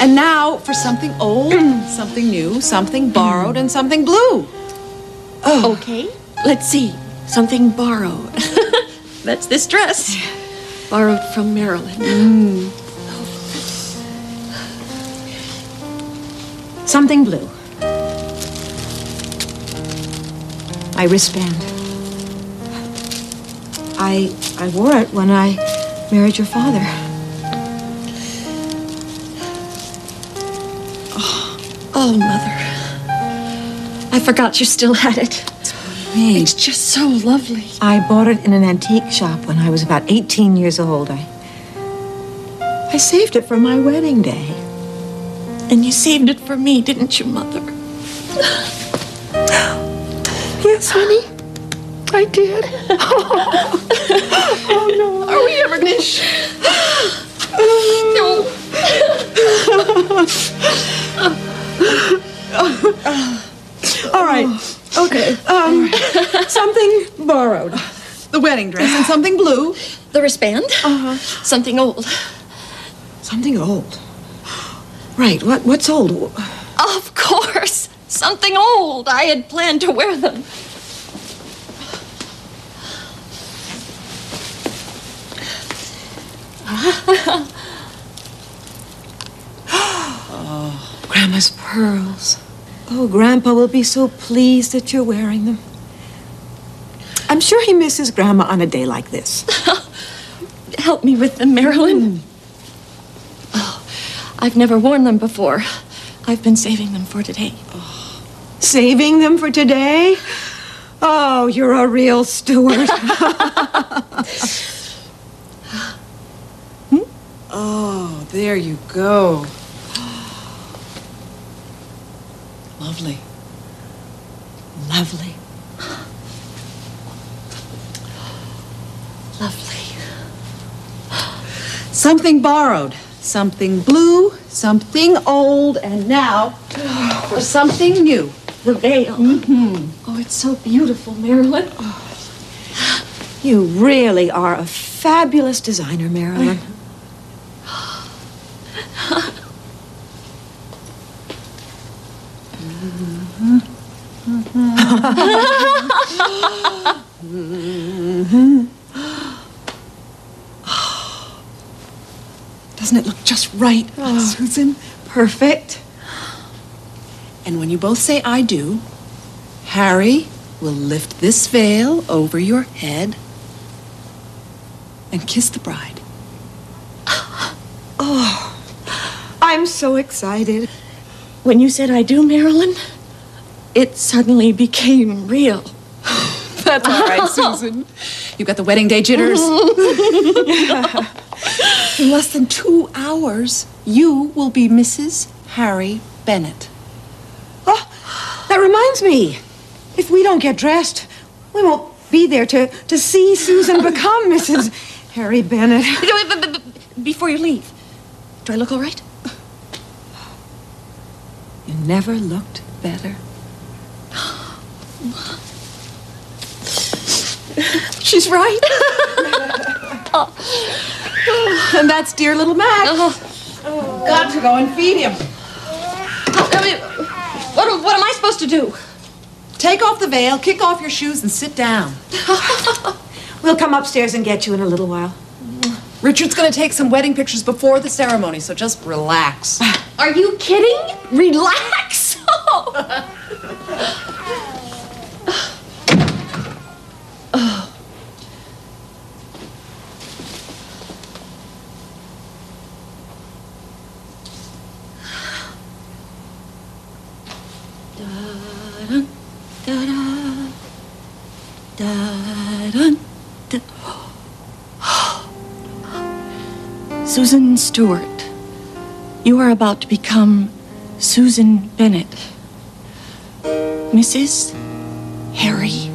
And now for something old, something new, something borrowed, and something blue. Oh. Okay, let's see. Something borrowed. That's this dress. Borrowed from Marilyn. Mm. Something blue. My wristband. I I wore it when I married your father. Oh, oh, Mother. I forgot you still had it. Me. It's just so lovely. I bought it in an antique shop when I was about 18 years old. I I saved it for my wedding day. And you saved it for me, didn't you, Mother? Yes, honey. I did. Oh, oh no. Are we ever gonna sh- No. All right. Okay. Um, something borrowed. The wedding dress and something blue. The wristband? Uh-huh. Something old. Something old. Right. What? What's old? Of course. Something old. I had planned to wear them. Grandma's pearls. Oh, Grandpa will be so pleased that you're wearing them. I'm sure he misses Grandma on a day like this. Help me with them, Marilyn. Hmm. Oh, I've never worn them before. I've been saving them for today. Saving them for today? Oh, you're a real Stewart. Oh, there you go. Lovely. Lovely. Lovely. Something borrowed, something blue, something old, and now for something new. The veil. Mm-hmm. Oh, it's so beautiful, Marilyn. You really are a fabulous designer, Marilyn. Doesn't it look just right, oh. Susan? Perfect. And when you both say I do, Harry will lift this veil over your head and kiss the bride. Oh. I'm so excited. When you said I do, Marilyn, it suddenly became real. That's all right, Susan. You got the wedding day jitters. In less than two hours, you will be Mrs. Harry Bennett. Oh, that reminds me. If we don't get dressed, we won't be there to, to see Susan become Mrs. Harry Bennett. Before you leave, do I look all right? You never looked better. She's right. And that's dear little Mac. Oh, Got to go and feed him. I mean, what, what am I supposed to do? Take off the veil, kick off your shoes, and sit down. We'll come upstairs and get you in a little while. Richard's going to take some wedding pictures before the ceremony, so just relax. Are you kidding? Relax. Da-dun, da-da, Susan Stewart, you are about to become Susan Bennett, Mrs. Harry.